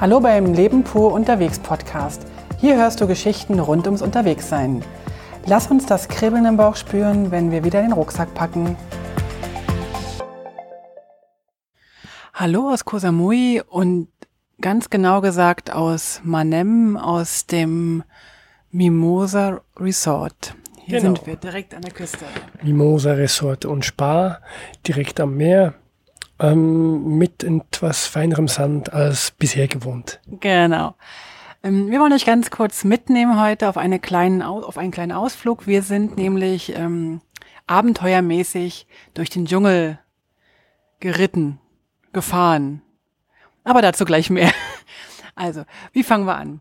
Hallo beim Leben pur unterwegs Podcast. Hier hörst du Geschichten rund ums Unterwegssein. Lass uns das Kribbeln im Bauch spüren, wenn wir wieder den Rucksack packen. Hallo aus Koh Samui und ganz genau gesagt aus Manem, aus dem Mimosa Resort. Hier Genau. sind wir direkt an der Küste. Mimosa Resort und Spa, direkt am Meer, ähm, mit etwas feinerem Sand als bisher gewohnt. Genau. Ähm, Wir wollen euch ganz kurz mitnehmen heute auf, eine kleinen, Au- auf einen kleinen Ausflug. Wir sind nämlich ähm, abenteuermäßig durch den Dschungel geritten, gefahren. Aber dazu gleich mehr. Also, wie fangen wir an?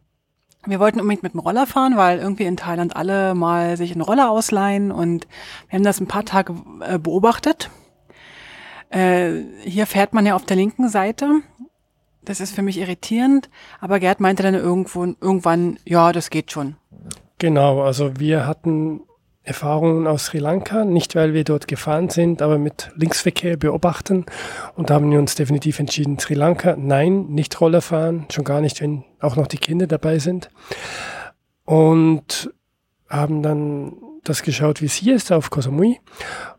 Wir wollten unbedingt mit dem Roller fahren, weil irgendwie in Thailand alle mal sich einen Roller ausleihen und wir haben das ein paar Tage äh, beobachtet. Äh, hier fährt man ja auf der linken Seite. Das ist für mich irritierend, aber Gerd meinte dann irgendwo, irgendwann, ja, das geht schon. Genau, also wir hatten Erfahrungen aus Sri Lanka, nicht weil wir dort gefahren sind, aber mit Linksverkehr beobachten. Und da haben wir uns definitiv entschieden, Sri Lanka, nein, nicht Roller fahren, schon gar nicht, wenn auch noch die Kinder dabei sind. Und haben dann das geschaut, wie es hier ist auf Koh Samui.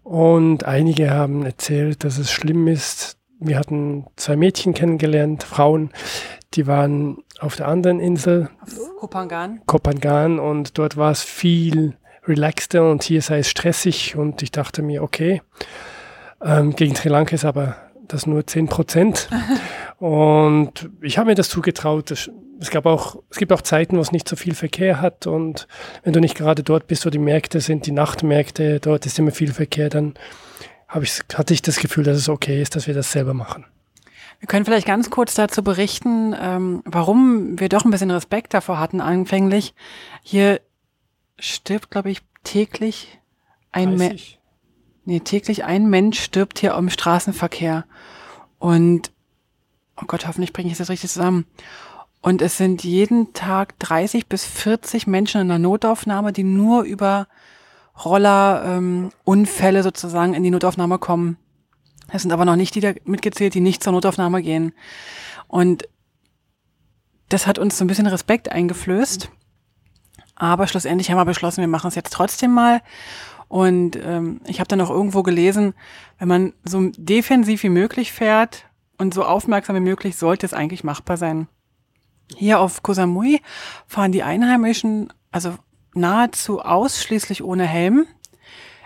Und einige haben erzählt, dass es schlimm ist. Wir hatten zwei Mädchen kennengelernt, Frauen, die waren auf der anderen Insel, Auf Kopangan. Kopangan und dort war es viel relaxter und hier sei es stressig und ich dachte mir, okay, ähm, gegen Sri Lanka ist aber das nur 10 Prozent und ich habe mir das zugetraut. Es, es, gab auch, es gibt auch Zeiten, wo es nicht so viel Verkehr hat und wenn du nicht gerade dort bist, wo die Märkte sind, die Nachtmärkte, dort ist immer viel Verkehr, dann habe ich, hatte ich das Gefühl, dass es okay ist, dass wir das selber machen. Wir können vielleicht ganz kurz dazu berichten, ähm, warum wir doch ein bisschen Respekt davor hatten anfänglich. Hier stirbt, glaube ich, täglich ein Mensch. 30. Nee, täglich ein Mensch stirbt hier im Straßenverkehr. Und, oh Gott, hoffentlich bringe ich das richtig zusammen. Und es sind jeden Tag 30 bis 40 Menschen in der Notaufnahme, die nur über Rollerunfälle ähm, Unfälle sozusagen in die Notaufnahme kommen. Es sind aber noch nicht die da mitgezählt, die nicht zur Notaufnahme gehen. Und das hat uns so ein bisschen Respekt eingeflößt. Aber schlussendlich haben wir beschlossen, wir machen es jetzt trotzdem mal. Und ähm, ich habe dann auch irgendwo gelesen, wenn man so defensiv wie möglich fährt und so aufmerksam wie möglich, sollte es eigentlich machbar sein. Hier auf Koh Samui fahren die Einheimischen also nahezu ausschließlich ohne Helm,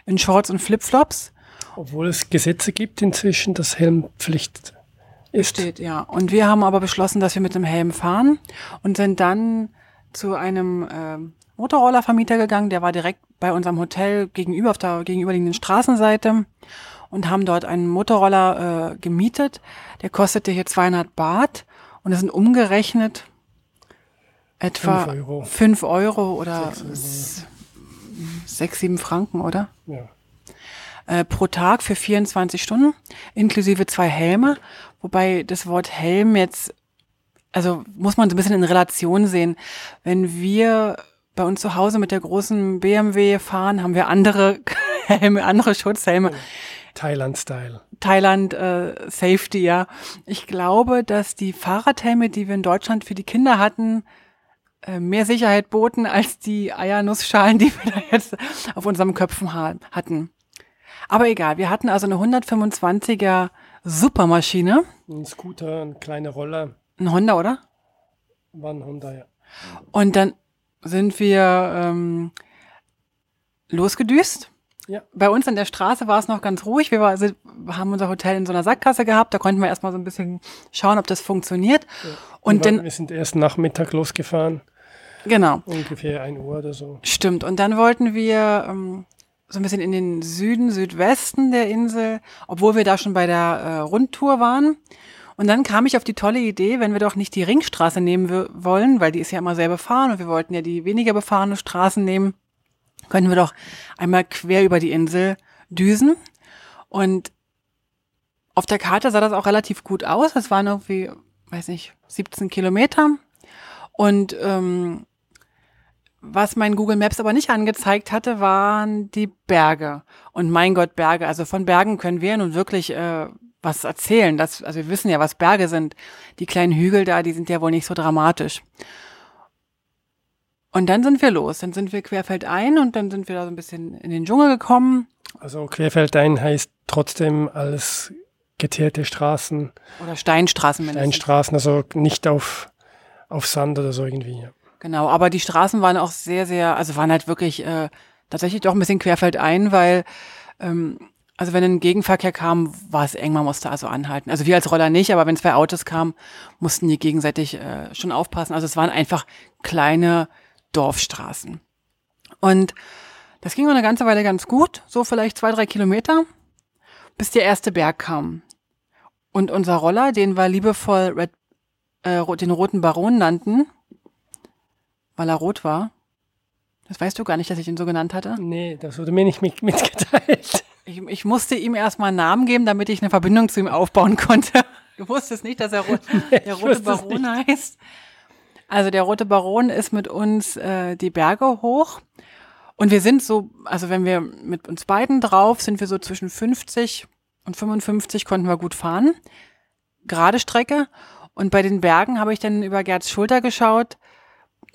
in Shorts und Flipflops. Obwohl es Gesetze gibt inzwischen, dass Helmpflicht ist. Steht, ja. Und wir haben aber beschlossen, dass wir mit dem Helm fahren und sind dann zu einem ähm, Motorrollervermieter gegangen, der war direkt bei unserem Hotel gegenüber auf der gegenüberliegenden Straßenseite und haben dort einen Motorroller äh, gemietet. Der kostete hier 200 Baht und es sind umgerechnet etwa Fünf Euro. 5 Euro oder Sechs Euro. s- sechs, sieben Franken, oder? Ja. äh, pro Tag für 24 Stunden, inklusive zwei Helme, wobei das Wort Helm jetzt, also muss man so ein bisschen in Relation sehen. Wenn wir bei uns zu Hause mit der großen BMW fahren, haben wir andere Helme, andere Schutzhelme. Thailand-Style. Thailand äh, Safety, ja. Ich glaube, dass die Fahrradhelme, die wir in Deutschland für die Kinder hatten, mehr Sicherheit boten als die Eiernussschalen, die wir da jetzt auf unseren Köpfen ha hatten. Aber egal, wir hatten also eine 125er Supermaschine, Ein Scooter, ein kleiner Roller, ein Honda, oder? war ein Honda, ja. Und dann sind wir ähm, losgedüst. Ja. Bei uns an der Straße war es noch ganz ruhig. Wir, war, also, haben unser Hotel in so einer Sackgasse gehabt. Da konnten wir erstmal so ein bisschen schauen, ob das funktioniert. Und wir, dann, wir sind erst Nachmittag losgefahren, genau, ungefähr 1 Uhr oder so. stimmt. Und dann wollten wir ähm, so ein bisschen in den Süden, Südwesten der Insel, obwohl wir da schon bei der äh, Rundtour waren. Und dann kam ich auf die tolle Idee, wenn wir doch nicht die Ringstraße nehmen wollen, weil die ist ja immer sehr befahren und wir wollten ja die weniger befahrene Straßen nehmen, können wir doch einmal quer über die Insel düsen. Und auf der Karte sah das auch relativ gut aus. Es waren irgendwie, weiß nicht, 17 Kilometer. Und ähm, Was mein Google Maps aber nicht angezeigt hatte, waren die Berge. Und mein Gott, Berge. Also von Bergen können wir nun wirklich äh, was erzählen. Das, also wir wissen ja, was Berge sind. Die kleinen Hügel da, die sind ja wohl nicht so dramatisch. Und dann sind wir los. Dann sind wir querfeldein und dann sind wir da so ein bisschen in den Dschungel gekommen. Also querfeldein heißt trotzdem alles geteerte Straßen. Oder Steinstraßen. Steinstraßen, also nicht auf, auf Sand oder so irgendwie. Ja. Genau, aber die Straßen waren auch sehr, sehr, also waren halt wirklich äh, tatsächlich doch ein bisschen querfeldein, weil ähm, also wenn ein Gegenverkehr kam, war es eng, man musste also anhalten. Also wir als Roller nicht, aber wenn zwei Autos kamen, mussten die gegenseitig äh, schon aufpassen. Also es waren einfach kleine Dorfstraßen. Und das ging eine ganze Weile ganz gut, so vielleicht zwei, drei Kilometer, bis der erste Berg kam. Und unser Roller, den wir liebevoll Red, äh, den roten Baron nannten, weil er rot war. Das weißt du gar nicht, dass ich ihn so genannt hatte? Nee, das wurde mir nicht mitgeteilt. Ich, ich musste ihm erstmal einen Namen geben, damit ich eine Verbindung zu ihm aufbauen konnte. Du wusstest nicht, dass er rot, nee, der rote Baron heißt. Also der rote Baron ist mit uns äh, die Berge hoch. Und wir sind so, also wenn wir mit uns beiden drauf, sind wir so zwischen 50 und 55 konnten wir gut fahren. Gerade Strecke. Und bei den Bergen habe ich dann über Gerds Schulter geschaut.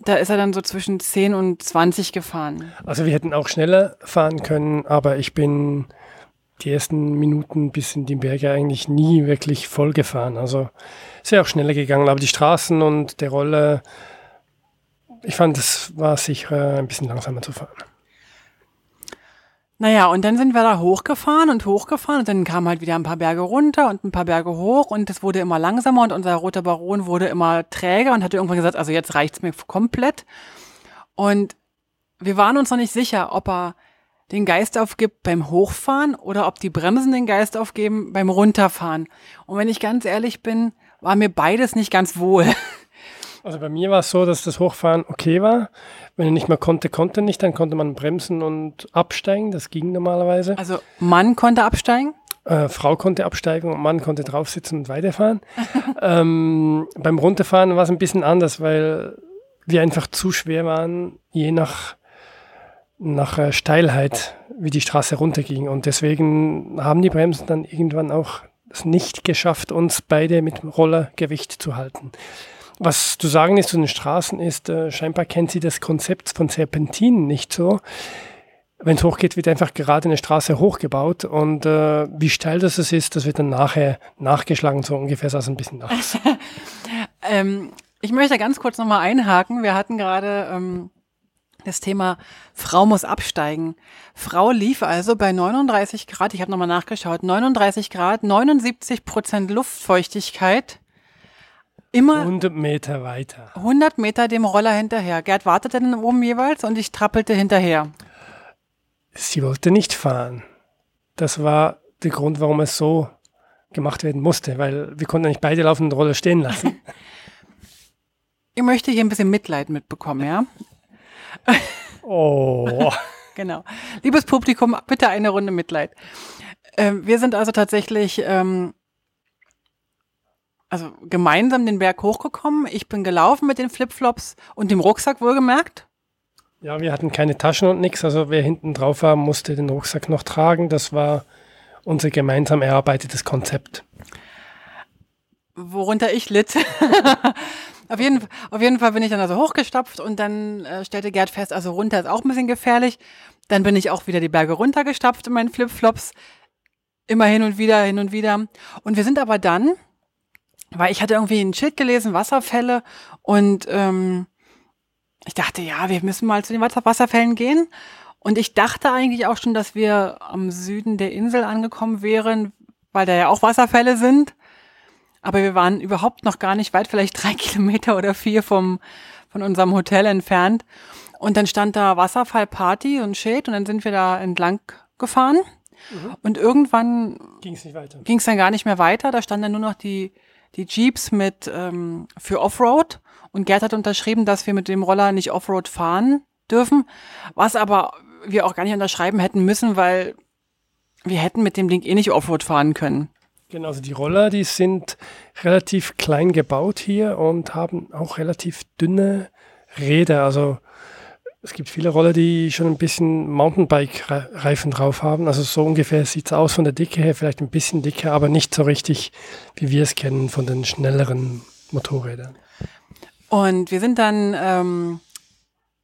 Da ist er dann so zwischen 10 und 20 gefahren. Also wir hätten auch schneller fahren können, aber ich bin die ersten Minuten bis in die Berge eigentlich nie wirklich voll gefahren. Also ist ja auch schneller gegangen, aber die Straßen und der Roller, ich fand, es war sicher ein bisschen langsamer zu fahren. Naja, und dann sind wir da hochgefahren und hochgefahren und dann kamen halt wieder ein paar Berge runter und ein paar Berge hoch und es wurde immer langsamer und unser roter Baron wurde immer träger und hatte irgendwann gesagt, also jetzt reicht's mir komplett. Und wir waren uns noch nicht sicher, ob er den Geist aufgibt beim Hochfahren oder ob die Bremsen den Geist aufgeben beim Runterfahren. Und wenn ich ganz ehrlich bin, war mir beides nicht ganz wohl. Also bei mir war es so, dass das Hochfahren okay war. Wenn er nicht mehr konnte, konnte nicht, dann konnte man bremsen und absteigen. Das ging normalerweise. Also Mann konnte absteigen? Äh, Frau konnte absteigen und Mann konnte draufsitzen und weiterfahren. ähm, beim Runterfahren war es ein bisschen anders, weil wir einfach zu schwer waren, je nach nach äh, Steilheit, wie die Straße runterging. Und deswegen haben die Bremsen dann irgendwann auch es nicht geschafft, uns beide mit Rollergewicht zu halten. Was zu sagen ist zu den Straßen ist, äh, scheinbar kennt sie das Konzept von Serpentinen nicht so. Wenn es hochgeht, wird einfach gerade eine Straße hochgebaut und äh, wie steil das ist, das wird dann nachher nachgeschlagen, so ungefähr sah ein bisschen aus. ähm, ich möchte ganz kurz nochmal einhaken. Wir hatten gerade ähm, das Thema Frau muss absteigen. Frau lief also bei 39 Grad, ich habe nochmal nachgeschaut, 39 Grad, 79 Prozent Luftfeuchtigkeit. Immer 100 Meter weiter. 100 Meter dem Roller hinterher. Gerd wartete dann oben jeweils und ich trappelte hinterher. Sie wollte nicht fahren. Das war der Grund, warum es so gemacht werden musste, weil wir konnten nicht beide laufen und Roller stehen lassen. ich möchte hier ein bisschen Mitleid mitbekommen, ja? Oh. genau. Liebes Publikum, bitte eine Runde Mitleid. Ähm, wir sind also tatsächlich ähm, also gemeinsam den Berg hochgekommen. Ich bin gelaufen mit den Flipflops und dem Rucksack wohlgemerkt. Ja, wir hatten keine Taschen und nichts. Also wer hinten drauf war, musste den Rucksack noch tragen. Das war unser gemeinsam erarbeitetes Konzept. Worunter ich litt. Auf jeden, auf jeden Fall bin ich dann also hochgestapft und dann äh, stellte Gerd fest, also runter ist auch ein bisschen gefährlich. Dann bin ich auch wieder die Berge runtergestapft in meinen Flipflops. Immer hin und wieder, hin und wieder. Und wir sind aber dann, weil ich hatte irgendwie ein Schild gelesen, Wasserfälle und ähm, ich dachte, ja, wir müssen mal zu den Wasserfällen gehen. Und ich dachte eigentlich auch schon, dass wir am Süden der Insel angekommen wären, weil da ja auch Wasserfälle sind. Aber wir waren überhaupt noch gar nicht weit, vielleicht drei Kilometer oder vier vom, von unserem Hotel entfernt. Und dann stand da Wasserfallparty und Schild und dann sind wir da entlang gefahren. Mhm. Und irgendwann ging es dann gar nicht mehr weiter. Da standen dann nur noch die, die Jeeps mit ähm, für Offroad. Und Gerd hat unterschrieben, dass wir mit dem Roller nicht Offroad fahren dürfen. Was aber wir auch gar nicht unterschreiben hätten müssen, weil wir hätten mit dem Ding eh nicht Offroad fahren können. Genau, also die Roller, die sind relativ klein gebaut hier und haben auch relativ dünne Räder. Also Es gibt viele Roller, die schon ein bisschen Mountainbike-Reifen drauf haben. Also so ungefähr sieht es aus von der Dicke her, vielleicht ein bisschen dicker, aber nicht so richtig, wie wir es kennen von den schnelleren Motorrädern. Und wir sind dann ähm,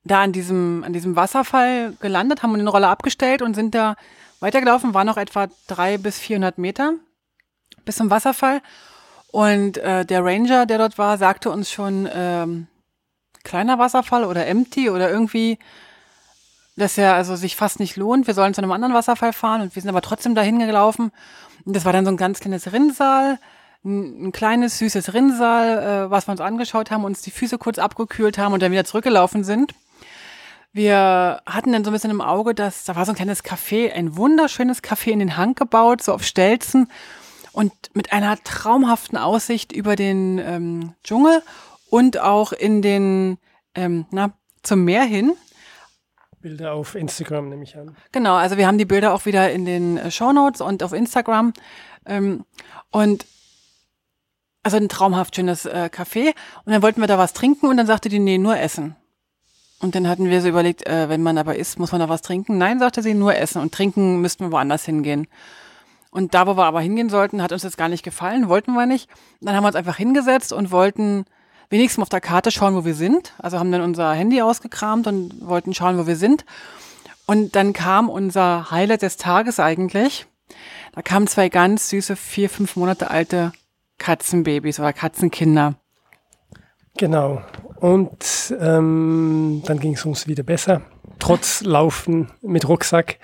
da an diesem, an diesem Wasserfall gelandet, haben den Roller abgestellt und sind da weitergelaufen, war noch etwa drei bis 400 Meter bis zum Wasserfall. Und äh, der Ranger, der dort war, sagte uns schon, ähm, kleiner Wasserfall oder empty oder irgendwie, dass er also sich fast nicht lohnt. Wir sollen zu einem anderen Wasserfall fahren und wir sind aber trotzdem dahin gelaufen. Und das war dann so ein ganz kleines Rinnsal, ein, ein kleines, süßes Rinnsal, äh, was wir uns angeschaut haben, uns die Füße kurz abgekühlt haben und dann wieder zurückgelaufen sind. Wir hatten dann so ein bisschen im Auge, dass da war so ein kleines Café, ein wunderschönes Café in den Hang gebaut, so auf Stelzen und mit einer traumhaften Aussicht über den ähm, Dschungel und auch in den, ähm, na, zum Meer hin. Bilder auf Instagram nehme ich an. Genau, also wir haben die Bilder auch wieder in den äh, Show Notes und auf Instagram. Ähm, und also ein traumhaft schönes äh, Café. Und dann wollten wir da was trinken und dann sagte die, nee, nur essen. Und dann hatten wir so überlegt, äh, wenn man aber isst, muss man da was trinken. Nein, sagte sie, nur essen. Und trinken müssten wir woanders hingehen. Und da, wo wir aber hingehen sollten, hat uns das gar nicht gefallen, wollten wir nicht. Dann haben wir uns einfach hingesetzt und wollten wenigstens auf der Karte schauen, wo wir sind. Also haben dann unser Handy ausgekramt und wollten schauen, wo wir sind. Und dann kam unser Highlight des Tages eigentlich. Da kamen zwei ganz süße, vier, fünf Monate alte Katzenbabys oder Katzenkinder. Genau. Und ähm, dann ging es uns wieder besser, trotz Laufen mit Rucksack.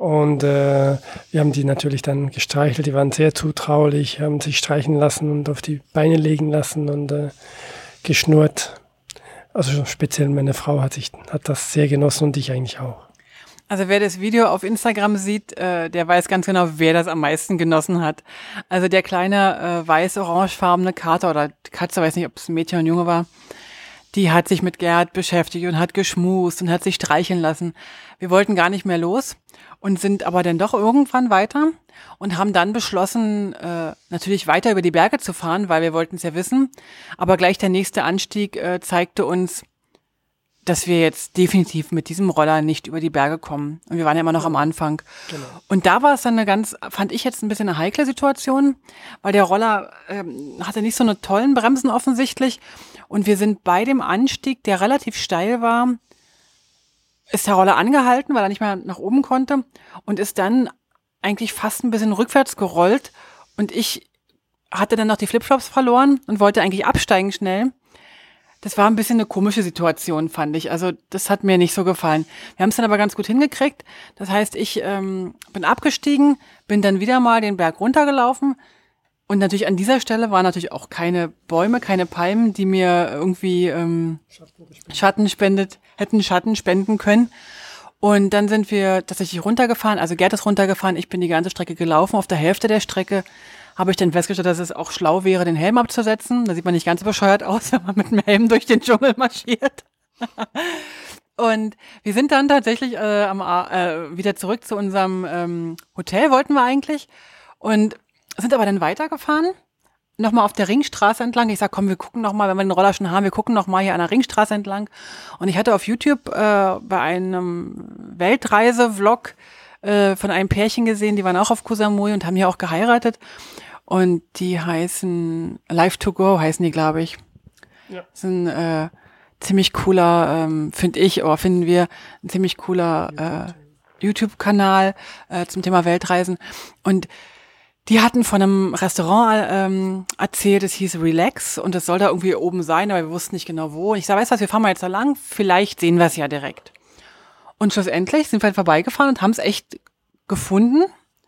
Und äh, wir haben die natürlich dann gestreichelt, die waren sehr zutraulich, haben sich streichen lassen und auf die Beine legen lassen und äh, geschnurrt. Also speziell meine Frau hat, sich, hat das sehr genossen und ich eigentlich auch. Also wer das Video auf Instagram sieht, äh, der weiß ganz genau, wer das am meisten genossen hat. Also der kleine äh, weiß-orangefarbene Kater oder Katze, weiß nicht, ob es Mädchen ein Junge war, die hat sich mit Gerd beschäftigt und hat geschmust und hat sich streicheln lassen. Wir wollten gar nicht mehr los und sind aber dann doch irgendwann weiter und haben dann beschlossen, äh, natürlich weiter über die Berge zu fahren, weil wir wollten es ja wissen. Aber gleich der nächste Anstieg äh, zeigte uns, dass wir jetzt definitiv mit diesem Roller nicht über die Berge kommen. Und wir waren ja immer noch am Anfang. Genau. Und da war es dann eine ganz, fand ich jetzt ein bisschen eine heikle Situation, weil der Roller ähm, hatte nicht so eine tollen Bremsen offensichtlich. Und wir sind bei dem Anstieg, der relativ steil war, ist der Roller angehalten, weil er nicht mehr nach oben konnte und ist dann eigentlich fast ein bisschen rückwärts gerollt. Und ich hatte dann noch die Flipflops verloren und wollte eigentlich absteigen schnell. Das war ein bisschen eine komische Situation, fand ich. Also das hat mir nicht so gefallen. Wir haben es dann aber ganz gut hingekriegt. Das heißt, ich ähm, bin abgestiegen, bin dann wieder mal den Berg runtergelaufen. Und natürlich an dieser Stelle waren natürlich auch keine Bäume, keine Palmen, die mir irgendwie ähm, Schatten spendet, hätten Schatten spenden können. Und dann sind wir tatsächlich runtergefahren. Also Gerd ist runtergefahren, ich bin die ganze Strecke gelaufen. Auf der Hälfte der Strecke habe ich dann festgestellt, dass es auch schlau wäre, den Helm abzusetzen. Da sieht man nicht ganz bescheuert aus, wenn man mit dem Helm durch den Dschungel marschiert. Und wir sind dann tatsächlich äh, am, äh, wieder zurück zu unserem ähm, Hotel, wollten wir eigentlich. Und sind aber dann weitergefahren. Nochmal auf der Ringstraße entlang. Ich sag, komm, wir gucken nochmal, wenn wir den Roller schon haben, wir gucken nochmal hier an der Ringstraße entlang. Und ich hatte auf YouTube äh, bei einem Weltreise-Vlog äh, von einem Pärchen gesehen, die waren auch auf Koh Samui und haben hier auch geheiratet. Und die heißen Life to Go heißen die, glaube ich. Ja. Das ist ein äh, ziemlich cooler, ähm, finde ich, oder finden wir, ein ziemlich cooler äh, YouTube-Kanal äh, zum Thema Weltreisen. Und die hatten von einem Restaurant ähm, erzählt, es hieß Relax und es soll da irgendwie oben sein, aber wir wussten nicht genau wo. Und ich sage, weißt du was, wir fahren mal jetzt da lang, vielleicht sehen wir es ja direkt. Und schlussendlich sind wir halt vorbeigefahren und haben es echt gefunden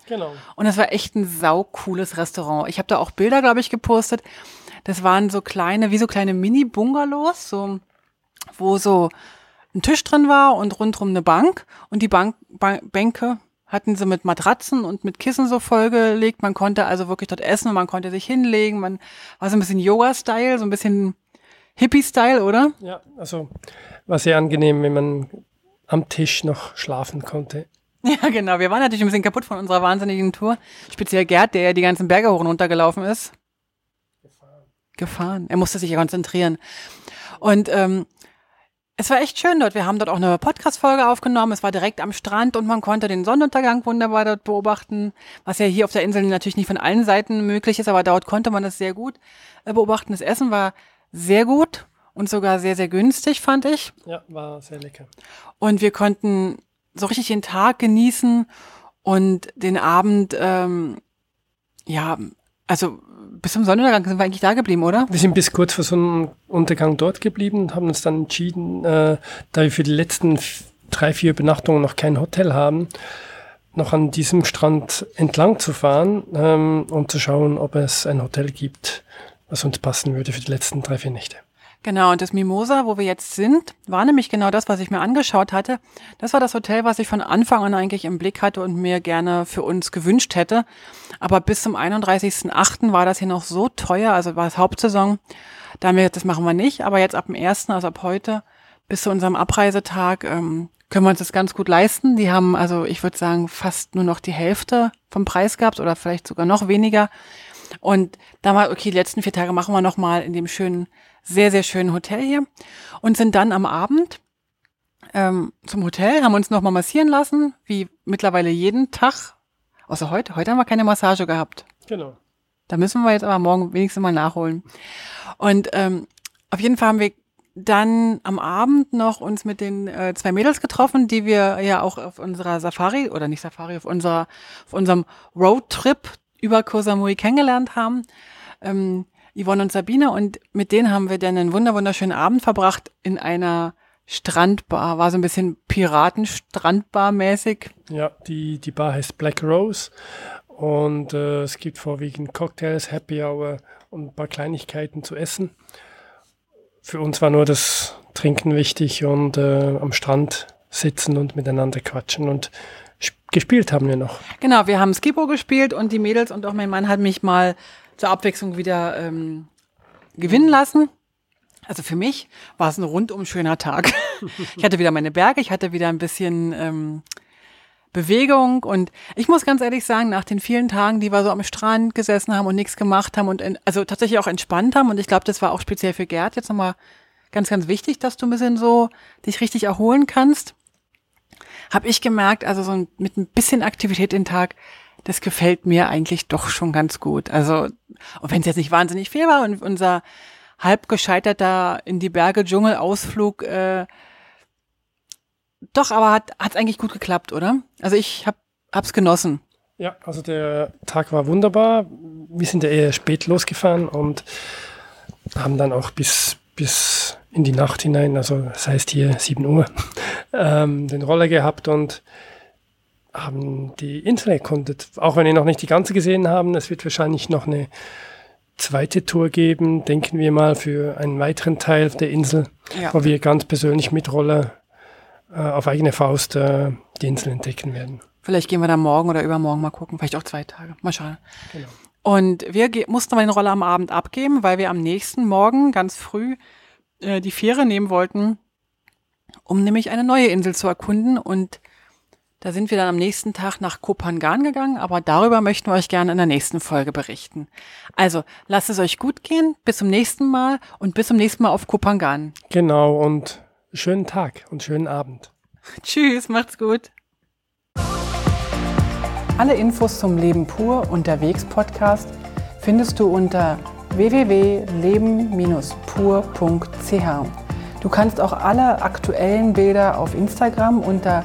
Genau. Und es war echt ein saucooles Restaurant. Ich habe da auch Bilder, glaube ich, gepostet. Das waren so kleine, wie so kleine Mini-Bungalows, so, wo so ein Tisch drin war und rundrum eine Bank. Und die Bank, Bank, Bänke hatten sie mit Matratzen und mit Kissen so vollgelegt. Man konnte also wirklich dort essen und man konnte sich hinlegen. Man war so ein bisschen Yoga-Style, so ein bisschen Hippie-Style, oder? Ja, also war sehr angenehm, wenn man am Tisch noch schlafen konnte. Ja, genau. Wir waren natürlich ein bisschen kaputt von unserer wahnsinnigen Tour. Speziell Gerd, der ja die ganzen Berge hoch und runter gelaufen ist. Gefahren. Gefahren. Er musste sich ja konzentrieren. Und ähm, Es war echt schön dort. Wir haben dort auch eine Podcast-Folge aufgenommen. Es war direkt am Strand und man konnte den Sonnenuntergang wunderbar dort beobachten, was ja hier auf der Insel natürlich nicht von allen Seiten möglich ist, aber dort konnte man das sehr gut äh, beobachten. Das Essen war sehr gut und sogar sehr, sehr günstig, fand ich. Ja, war sehr lecker. Und wir konnten so richtig den Tag genießen und den Abend, ähm, ja, also bis zum Sonnenuntergang sind wir eigentlich da geblieben, oder? Wir sind bis kurz vor Sonnenuntergang dort geblieben und haben uns dann entschieden, äh, da wir für die letzten drei, vier Übernachtungen noch kein Hotel haben, noch an diesem Strand entlang zu fahren, ähm, um zu schauen, ob es ein Hotel gibt, was uns passen würde für die letzten drei, vier Nächte. Genau, und das Mimosa, wo wir jetzt sind, war nämlich genau das, was ich mir angeschaut hatte. Das war das Hotel, was ich von Anfang an eigentlich im Blick hatte und mir gerne für uns gewünscht hätte. Aber bis zum 31.08. war das hier noch so teuer, also war es Hauptsaison. Da haben wir das machen wir nicht, aber jetzt ab dem 1., also ab heute, bis zu unserem Abreisetag, ähm, können wir uns das ganz gut leisten. Die haben also, ich würde sagen, fast nur noch die Hälfte vom Preis gehabt oder vielleicht sogar noch weniger. Und da mal, okay, die letzten vier Tage machen wir noch mal in dem schönen sehr, sehr schönen Hotel hier und sind dann am Abend ähm, zum Hotel, haben uns nochmal massieren lassen, wie mittlerweile jeden Tag. Außer heute. Heute haben wir keine Massage gehabt. Genau. Da müssen wir jetzt aber morgen wenigstens mal nachholen. Und ähm, auf jeden Fall haben wir dann am Abend noch uns mit den äh, zwei Mädels getroffen, die wir ja auch auf unserer Safari oder nicht Safari, auf unserer auf unserem Roadtrip über Koh Samui kennengelernt haben. Ähm, Yvonne und Sabine und mit denen haben wir dann einen wunderschönen Abend verbracht in einer Strandbar, war so ein bisschen Piraten-Strandbar-mäßig. Ja, die, die Bar heißt Black Rose und äh, es gibt vorwiegend Cocktails, Happy Hour und ein paar Kleinigkeiten zu essen. Für uns war nur das Trinken wichtig und äh, am Strand sitzen und miteinander quatschen und gespielt haben wir noch. Genau, wir haben Skipo gespielt und die Mädels und auch mein Mann hat mich mal zur Abwechslung wieder ähm, gewinnen lassen. Also für mich war es ein rundum schöner Tag. ich hatte wieder meine Berge, ich hatte wieder ein bisschen ähm, Bewegung und ich muss ganz ehrlich sagen, nach den vielen Tagen, die wir so am Strand gesessen haben und nichts gemacht haben und in, also tatsächlich auch entspannt haben und ich glaube, das war auch speziell für Gerd jetzt nochmal ganz, ganz wichtig, dass du ein bisschen so dich richtig erholen kannst, habe ich gemerkt, also so mit ein bisschen Aktivität den Tag, das gefällt mir eigentlich doch schon ganz gut. Also, und wenn es jetzt nicht wahnsinnig viel war und unser halb gescheiterter in die Berge Dschungel-Ausflug, äh, doch, aber hat es eigentlich gut geklappt, oder? Also ich hab, hab's genossen. Ja, also der Tag war wunderbar. Wir sind ja eher spät losgefahren und haben dann auch bis, bis in die Nacht hinein, also das heißt hier 7 Uhr, ähm, den Roller gehabt und haben die Insel erkundet. Auch wenn ihr noch nicht die ganze gesehen haben, es wird wahrscheinlich noch eine zweite Tour geben, denken wir mal, für einen weiteren Teil der Insel, ja. wo wir ganz persönlich mit Roller äh, auf eigene Faust äh, die Insel entdecken werden. Vielleicht gehen wir da morgen oder übermorgen mal gucken, vielleicht auch zwei Tage. Mal schauen. Genau. Und wir mussten mal den Roller am Abend abgeben, weil wir am nächsten Morgen ganz früh äh, die Fähre nehmen wollten, um nämlich eine neue Insel zu erkunden und da sind wir dann am nächsten Tag nach Kopangan gegangen, aber darüber möchten wir euch gerne in der nächsten Folge berichten. Also, lasst es euch gut gehen, bis zum nächsten Mal und bis zum nächsten Mal auf Kopangan. Genau, und schönen Tag und schönen Abend. Tschüss, macht's gut. Alle Infos zum Leben pur unterwegs Podcast findest du unter www.leben-pur.ch. Du kannst auch alle aktuellen Bilder auf Instagram unter